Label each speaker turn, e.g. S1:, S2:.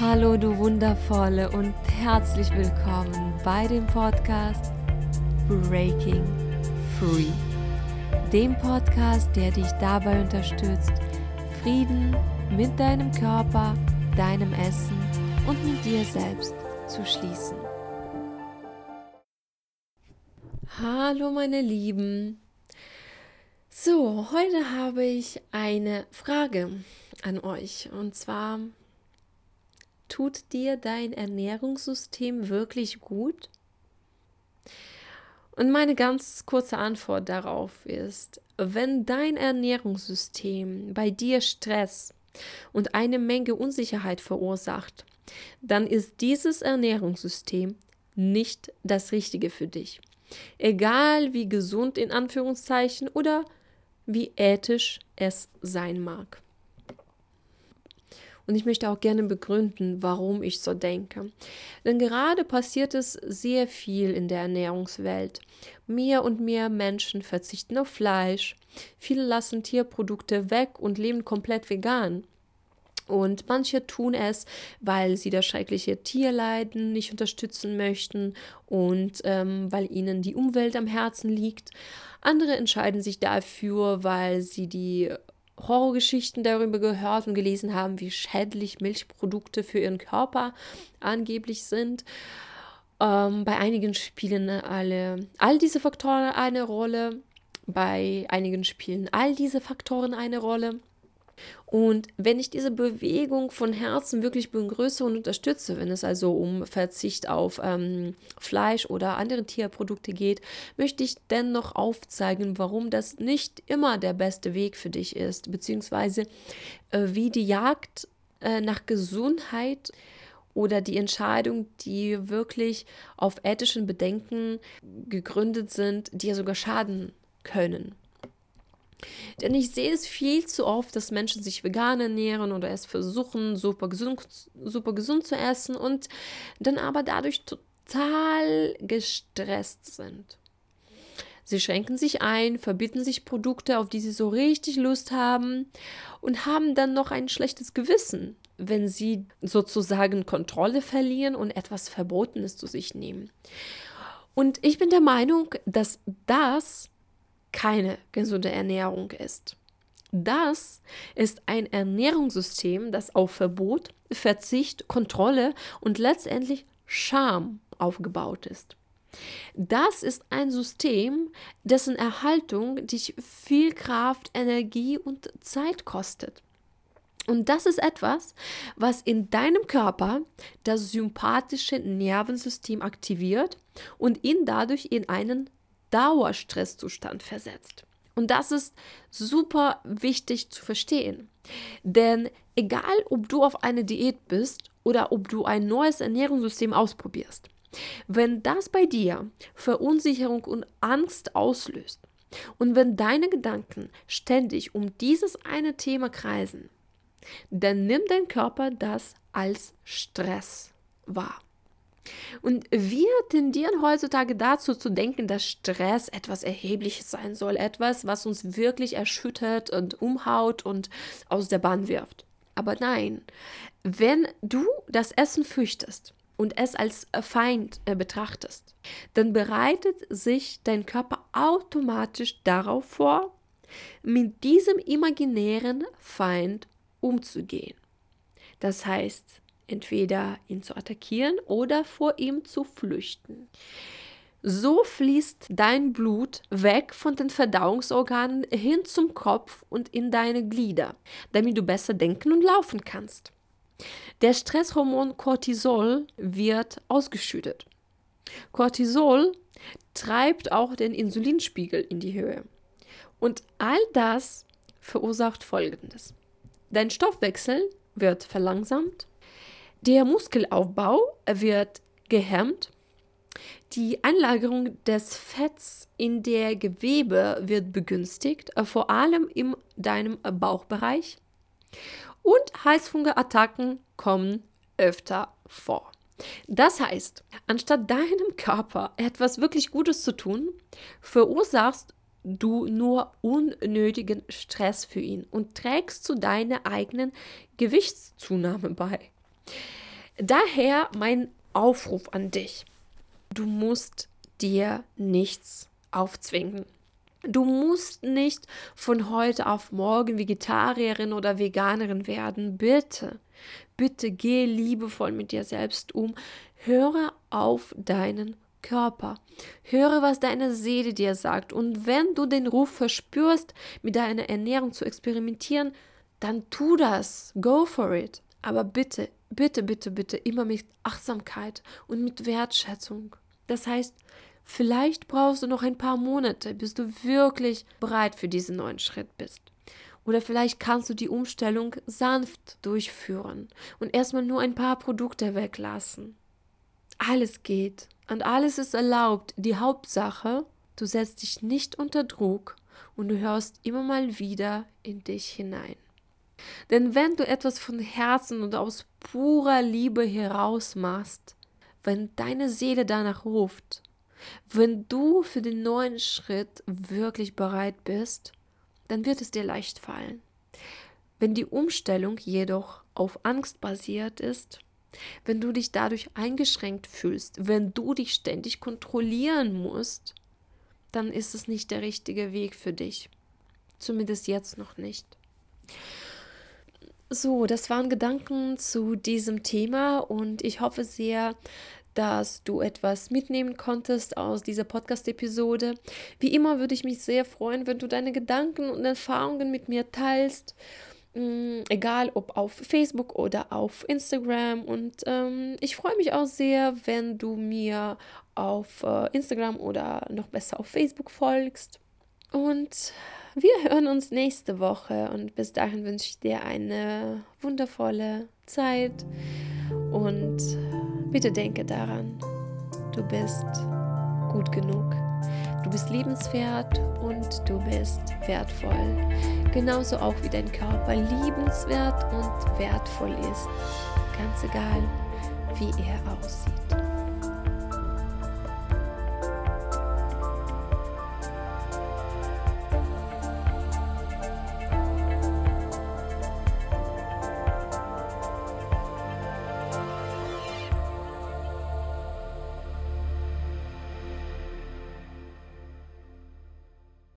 S1: Hallo du wundervolle und herzlich willkommen bei dem Podcast Breaking Free. Dem Podcast, der dich dabei unterstützt, Frieden mit deinem Körper, deinem Essen und mit dir selbst zu schließen. Hallo meine Lieben. So, heute habe ich eine Frage an euch und zwar Tut dir dein Ernährungssystem wirklich gut? Und meine ganz kurze Antwort darauf ist, wenn dein Ernährungssystem bei dir Stress und eine Menge Unsicherheit verursacht, dann ist dieses Ernährungssystem nicht das Richtige für dich. Egal wie gesund in Anführungszeichen oder wie ethisch es sein mag. Und ich möchte auch gerne begründen, warum ich so denke. Denn gerade passiert es sehr viel in der Ernährungswelt. Mehr und mehr Menschen verzichten auf Fleisch. Viele lassen Tierprodukte weg und leben komplett vegan. Und manche tun es, weil sie das schreckliche Tierleiden nicht unterstützen möchten und ähm, weil ihnen die Umwelt am Herzen liegt. Andere entscheiden sich dafür, weil sie die Horrorgeschichten darüber gehört und gelesen haben, wie schädlich Milchprodukte für ihren Körper angeblich sind. Ähm, bei einigen spielen alle, all diese Faktoren eine Rolle. Bei einigen spielen all diese Faktoren eine Rolle. Und wenn ich diese Bewegung von Herzen wirklich begrüße und unterstütze, wenn es also um Verzicht auf ähm, Fleisch oder andere Tierprodukte geht, möchte ich dennoch aufzeigen, warum das nicht immer der beste Weg für dich ist, beziehungsweise äh, wie die Jagd äh, nach Gesundheit oder die Entscheidung, die wirklich auf ethischen Bedenken gegründet sind, dir sogar schaden können. Denn ich sehe es viel zu oft, dass Menschen sich vegan ernähren oder es versuchen, super gesund, super gesund zu essen und dann aber dadurch total gestresst sind. Sie schränken sich ein, verbieten sich Produkte, auf die sie so richtig Lust haben und haben dann noch ein schlechtes Gewissen, wenn sie sozusagen Kontrolle verlieren und etwas Verbotenes zu sich nehmen. Und ich bin der Meinung, dass das keine gesunde Ernährung ist. Das ist ein Ernährungssystem, das auf Verbot, Verzicht, Kontrolle und letztendlich Scham aufgebaut ist. Das ist ein System, dessen Erhaltung dich viel Kraft, Energie und Zeit kostet. Und das ist etwas, was in deinem Körper das sympathische Nervensystem aktiviert und ihn dadurch in einen Dauerstresszustand versetzt. Und das ist super wichtig zu verstehen. Denn egal, ob du auf eine Diät bist oder ob du ein neues Ernährungssystem ausprobierst, wenn das bei dir Verunsicherung und Angst auslöst und wenn deine Gedanken ständig um dieses eine Thema kreisen, dann nimmt dein Körper das als Stress wahr. Und wir tendieren heutzutage dazu zu denken, dass Stress etwas Erhebliches sein soll, etwas, was uns wirklich erschüttert und umhaut und aus der Bahn wirft. Aber nein, wenn du das Essen fürchtest und es als Feind äh, betrachtest, dann bereitet sich dein Körper automatisch darauf vor, mit diesem imaginären Feind umzugehen. Das heißt, entweder ihn zu attackieren oder vor ihm zu flüchten. So fließt dein Blut weg von den Verdauungsorganen hin zum Kopf und in deine Glieder, damit du besser denken und laufen kannst. Der Stresshormon Cortisol wird ausgeschüttet. Cortisol treibt auch den Insulinspiegel in die Höhe. Und all das verursacht Folgendes. Dein Stoffwechsel wird verlangsamt, der Muskelaufbau wird gehemmt. Die Einlagerung des Fetts in der Gewebe wird begünstigt, äh, vor allem in deinem Bauchbereich. Und Heißhungerattacken kommen öfter vor. Das heißt, anstatt deinem Körper etwas wirklich Gutes zu tun, verursachst du nur unnötigen Stress für ihn und trägst zu deiner eigenen Gewichtszunahme bei. Daher mein Aufruf an dich. Du musst dir nichts aufzwingen. Du musst nicht von heute auf morgen Vegetarierin oder Veganerin werden. Bitte, bitte geh liebevoll mit dir selbst um. Höre auf deinen Körper. Höre, was deine Seele dir sagt. Und wenn du den Ruf verspürst, mit deiner Ernährung zu experimentieren, dann tu das. Go for it. Aber bitte, bitte, bitte, bitte immer mit Achtsamkeit und mit Wertschätzung. Das heißt, Vielleicht brauchst du noch ein paar Monate, bis du wirklich bereit für diesen neuen Schritt bist. Oder vielleicht kannst du die Umstellung sanft durchführen und erstmal nur ein paar Produkte weglassen. Alles geht und alles ist erlaubt. Die Hauptsache, du setzt dich nicht unter Druck und du hörst immer mal wieder in dich hinein. Denn wenn du etwas von Herzen und aus purer Liebe heraus machst, wenn deine Seele danach ruft, wenn du für den neuen Schritt wirklich bereit bist, dann wird es dir leicht fallen. Wenn die Umstellung jedoch auf Angst basiert ist, wenn du dich dadurch eingeschränkt fühlst, wenn du dich ständig kontrollieren musst, dann ist es nicht der richtige Weg für dich. Zumindest jetzt noch nicht. So, das waren Gedanken zu diesem Thema und ich hoffe sehr, dass du etwas mitnehmen konntest aus dieser Podcast-Episode. Wie immer würde ich mich sehr freuen, wenn du deine Gedanken und Erfahrungen mit mir teilst. Mm, egal ob auf Facebook oder auf Instagram. Und ähm, ich freue mich auch sehr, wenn du mir auf äh, Instagram oder noch besser auf Facebook folgst. Und wir hören uns nächste Woche und bis dahin wünsche ich dir eine wundervolle Zeit und Bitte denke daran, du bist gut genug. Du bist liebenswert und du bist wertvoll. Genauso auch wie dein Körper liebenswert und wertvoll ist. Ganz egal, wie er aussieht.